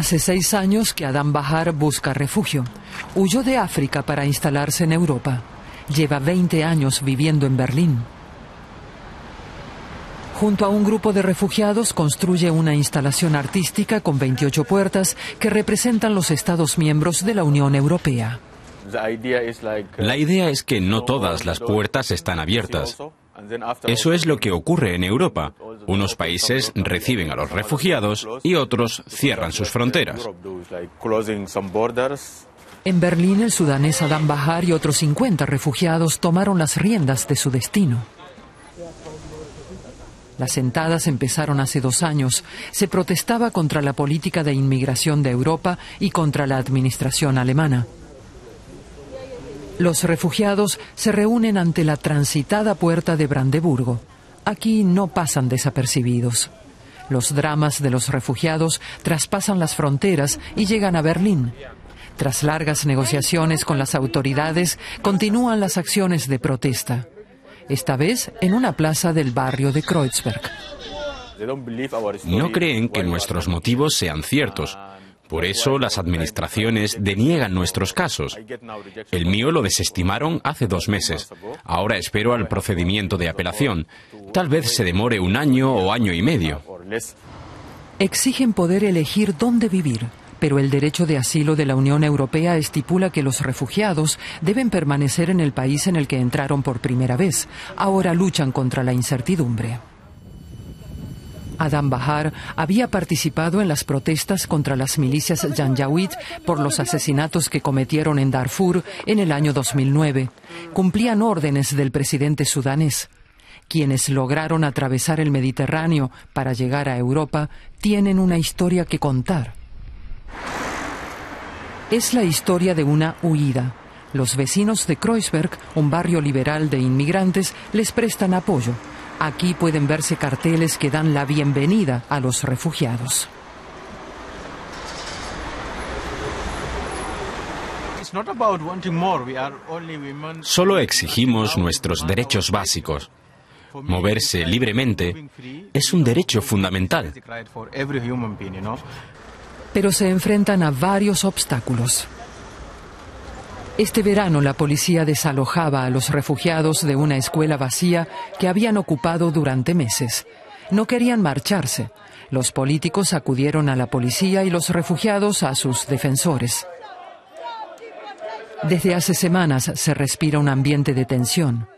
Hace seis años que Adam Bahar busca refugio. Huyó de África para instalarse en Europa. Lleva 20 años viviendo en Berlín. Junto a un grupo de refugiados construye una instalación artística con 28 puertas que representan los Estados miembros de la Unión Europea. La idea es que no todas las puertas están abiertas. Eso es lo que ocurre en Europa. Unos países reciben a los refugiados y otros cierran sus fronteras. En Berlín, el sudanés Adam Bahar y otros 50 refugiados tomaron las riendas de su destino. Las sentadas empezaron hace dos años. Se protestaba contra la política de inmigración de Europa y contra la administración alemana. Los refugiados se reúnen ante la transitada puerta de Brandeburgo. Aquí no pasan desapercibidos. Los dramas de los refugiados traspasan las fronteras y llegan a Berlín. Tras largas negociaciones con las autoridades, continúan las acciones de protesta. Esta vez en una plaza del barrio de Kreuzberg. No creen que nuestros motivos sean ciertos. Por eso las administraciones deniegan nuestros casos. El mío lo desestimaron hace dos meses. Ahora espero al procedimiento de apelación. Tal vez se demore un año o año y medio. Exigen poder elegir dónde vivir, pero el derecho de asilo de la Unión Europea estipula que los refugiados deben permanecer en el país en el que entraron por primera vez. Ahora luchan contra la incertidumbre. Adam Bahar había participado en las protestas contra las milicias Janjaweed por los asesinatos que cometieron en Darfur en el año 2009. Cumplían órdenes del presidente sudanés. Quienes lograron atravesar el Mediterráneo para llegar a Europa tienen una historia que contar. Es la historia de una huida. Los vecinos de Kreuzberg, un barrio liberal de inmigrantes, les prestan apoyo. Aquí pueden verse carteles que dan la bienvenida a los refugiados. Solo exigimos nuestros derechos básicos. Moverse libremente es un derecho fundamental. Pero se enfrentan a varios obstáculos. Este verano la policía desalojaba a los refugiados de una escuela vacía que habían ocupado durante meses. No querían marcharse. Los políticos acudieron a la policía y los refugiados a sus defensores. Desde hace semanas se respira un ambiente de tensión.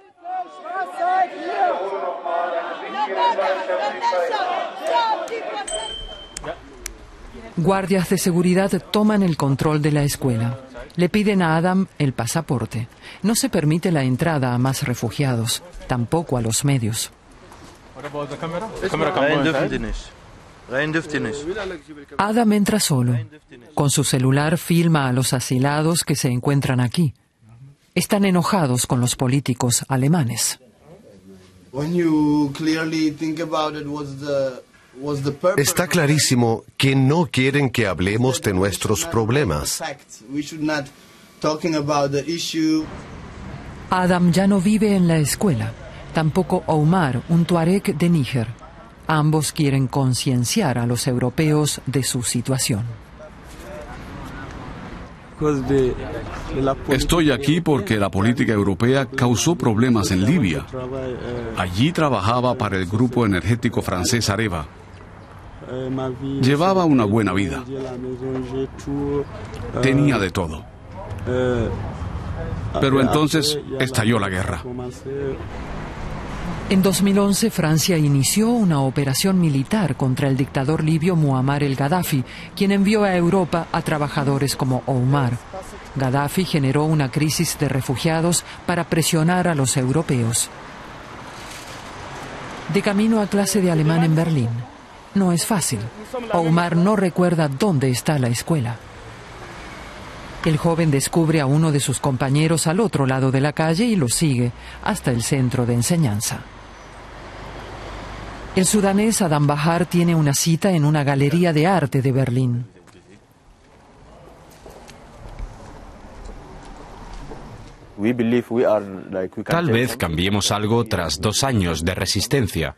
Guardias de seguridad toman el control de la escuela. Le piden a Adam el pasaporte. No se permite la entrada a más refugiados, tampoco a los medios. Adam entra solo. Con su celular filma a los asilados que se encuentran aquí. Están enojados con los políticos alemanes. Está clarísimo que no quieren que hablemos de nuestros problemas. Adam ya no vive en la escuela, tampoco Omar, un tuareg de Níger. Ambos quieren concienciar a los europeos de su situación. Estoy aquí porque la política europea causó problemas en Libia. Allí trabajaba para el grupo energético francés Areva. Llevaba una buena vida. Tenía de todo. Pero entonces estalló la guerra. En 2011 Francia inició una operación militar contra el dictador libio Muammar el Gaddafi, quien envió a Europa a trabajadores como Omar. Gaddafi generó una crisis de refugiados para presionar a los europeos. De camino a clase de alemán en Berlín. No es fácil. Omar no recuerda dónde está la escuela. El joven descubre a uno de sus compañeros al otro lado de la calle y lo sigue hasta el centro de enseñanza. El sudanés Adam Bahar tiene una cita en una galería de arte de Berlín. Tal vez cambiemos algo tras dos años de resistencia,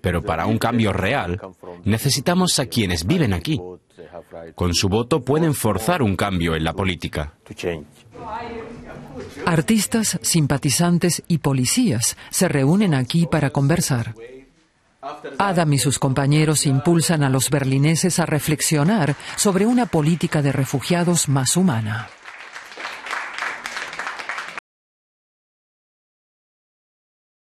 pero para un cambio real necesitamos a quienes viven aquí. Con su voto pueden forzar un cambio en la política. Artistas, simpatizantes y policías se reúnen aquí para conversar. Adam y sus compañeros impulsan a los berlineses a reflexionar sobre una política de refugiados más humana.